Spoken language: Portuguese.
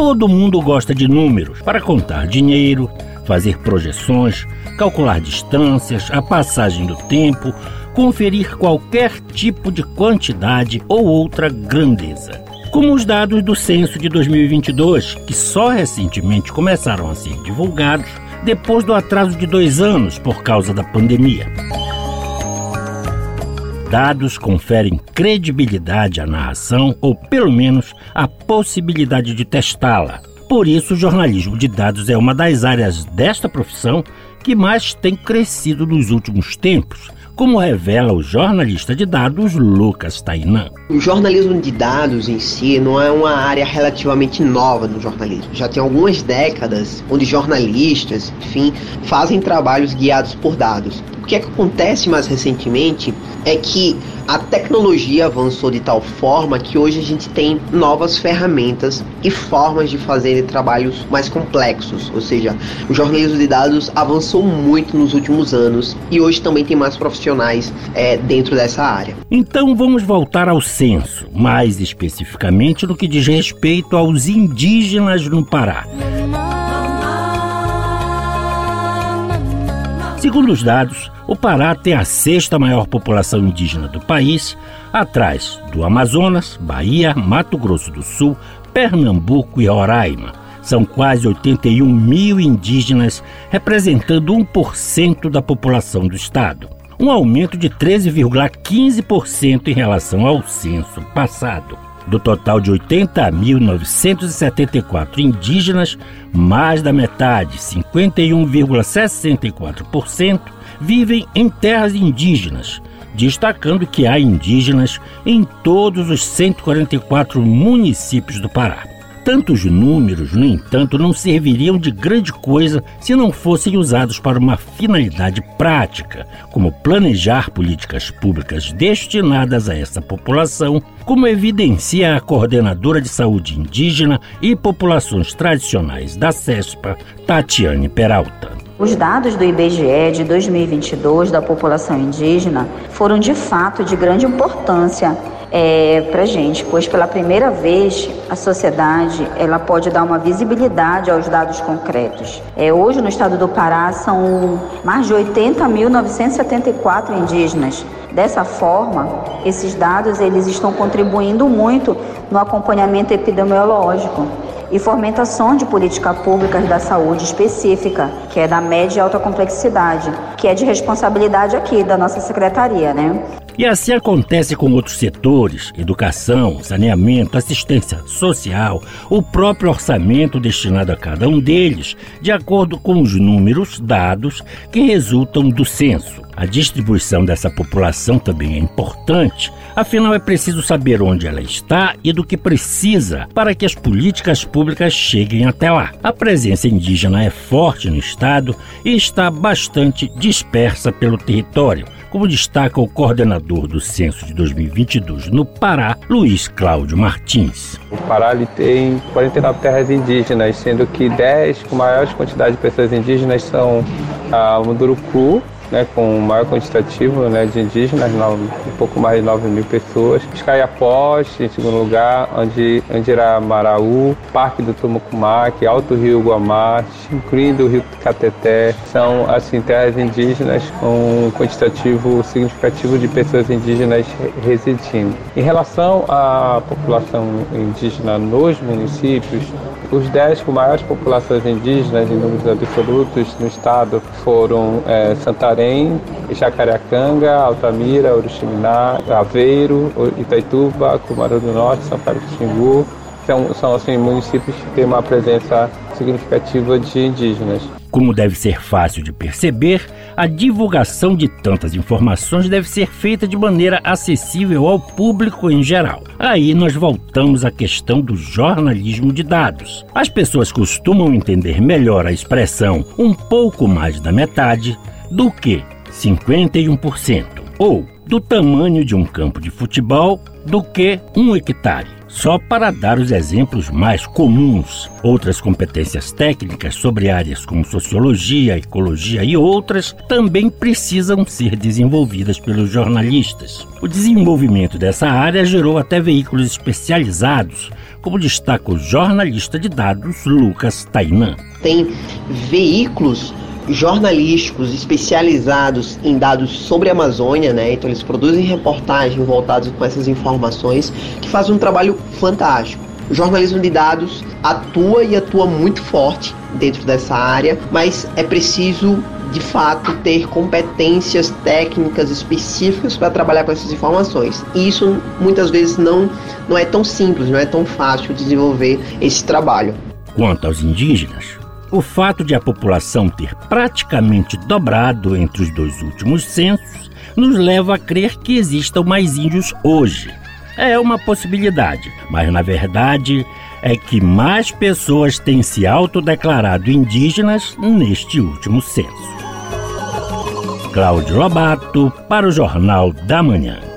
Todo mundo gosta de números para contar dinheiro, fazer projeções, calcular distâncias, a passagem do tempo, conferir qualquer tipo de quantidade ou outra grandeza. Como os dados do censo de 2022, que só recentemente começaram a ser divulgados, depois do atraso de dois anos por causa da pandemia. Dados conferem credibilidade à narração ou, pelo menos, a possibilidade de testá-la. Por isso, o jornalismo de dados é uma das áreas desta profissão que mais tem crescido nos últimos tempos como revela o jornalista de dados Lucas Tainan. O jornalismo de dados em si não é uma área relativamente nova no jornalismo. Já tem algumas décadas onde jornalistas, enfim, fazem trabalhos guiados por dados. Que acontece mais recentemente é que a tecnologia avançou de tal forma que hoje a gente tem novas ferramentas e formas de fazer trabalhos mais complexos. Ou seja, o jornalismo de dados avançou muito nos últimos anos e hoje também tem mais profissionais é, dentro dessa área. Então vamos voltar ao censo, mais especificamente no que diz respeito aos indígenas no Pará. Segundo os dados, o Pará tem a sexta maior população indígena do país, atrás do Amazonas, Bahia, Mato Grosso do Sul, Pernambuco e Roraima. São quase 81 mil indígenas, representando 1% da população do estado. Um aumento de 13,15% em relação ao censo passado. Do total de 80.974 indígenas, mais da metade, 51,64%, vivem em terras indígenas, destacando que há indígenas em todos os 144 municípios do Pará. Tantos números, no entanto, não serviriam de grande coisa se não fossem usados para uma finalidade prática, como planejar políticas públicas destinadas a essa população, como evidencia a coordenadora de saúde indígena e populações tradicionais da CESPA, Tatiane Peralta. Os dados do IBGE de 2022 da população indígena foram de fato de grande importância é, para gente, pois pela primeira vez a sociedade ela pode dar uma visibilidade aos dados concretos. É, hoje no estado do Pará são mais de 80.974 indígenas. Dessa forma, esses dados eles estão contribuindo muito no acompanhamento epidemiológico e fomentação de política públicas da saúde específica, que é da média e alta complexidade, que é de responsabilidade aqui da nossa secretaria, né? E assim acontece com outros setores: educação, saneamento, assistência social, o próprio orçamento destinado a cada um deles, de acordo com os números dados que resultam do censo. A distribuição dessa população também é importante, afinal é preciso saber onde ela está e do que precisa para que as políticas públicas cheguem até lá. A presença indígena é forte no estado e está bastante dispersa pelo território como destaca o coordenador do censo de 2022 no Pará, Luiz Cláudio Martins. O Pará tem 49 terras indígenas, sendo que 10 com maiores quantidade de pessoas indígenas são a ah, Munduruku, né, com o maior quantitativo né, de indígenas, um pouco mais de 9 mil pessoas. Escaiapós, em segundo lugar, onde Andiramaraú, Parque do Tumucumaque, Alto Rio Guamá, incluindo o Rio Cateté, são assim, terras indígenas com um quantitativo significativo de pessoas indígenas residindo. Em relação à população indígena nos municípios, os 10 com maiores populações indígenas em números absolutos no estado foram é, Santarém, Jacareacanga, Altamira, Uruximiná, Aveiro, Itaituba, Cumaru do Norte, São Paulo do Xingu. São, são assim, municípios que têm uma presença significativa de indígenas. Como deve ser fácil de perceber, a divulgação de tantas informações deve ser feita de maneira acessível ao público em geral. Aí nós voltamos à questão do jornalismo de dados. As pessoas costumam entender melhor a expressão um pouco mais da metade do que 51%, ou do tamanho de um campo de futebol do que um hectare. Só para dar os exemplos mais comuns, outras competências técnicas sobre áreas como sociologia, ecologia e outras também precisam ser desenvolvidas pelos jornalistas. O desenvolvimento dessa área gerou até veículos especializados, como destaca o jornalista de dados Lucas Tainan. Tem veículos jornalísticos especializados em dados sobre a Amazônia, né? Então eles produzem reportagens voltadas com essas informações que fazem um trabalho fantástico. O jornalismo de dados atua e atua muito forte dentro dessa área, mas é preciso de fato ter competências técnicas específicas para trabalhar com essas informações. E isso muitas vezes não, não é tão simples, não é tão fácil desenvolver esse trabalho. Quanto aos indígenas, o fato de a população ter praticamente dobrado entre os dois últimos censos nos leva a crer que existam mais índios hoje. É uma possibilidade, mas na verdade é que mais pessoas têm se autodeclarado indígenas neste último censo. Cláudio Lobato para o Jornal da Manhã.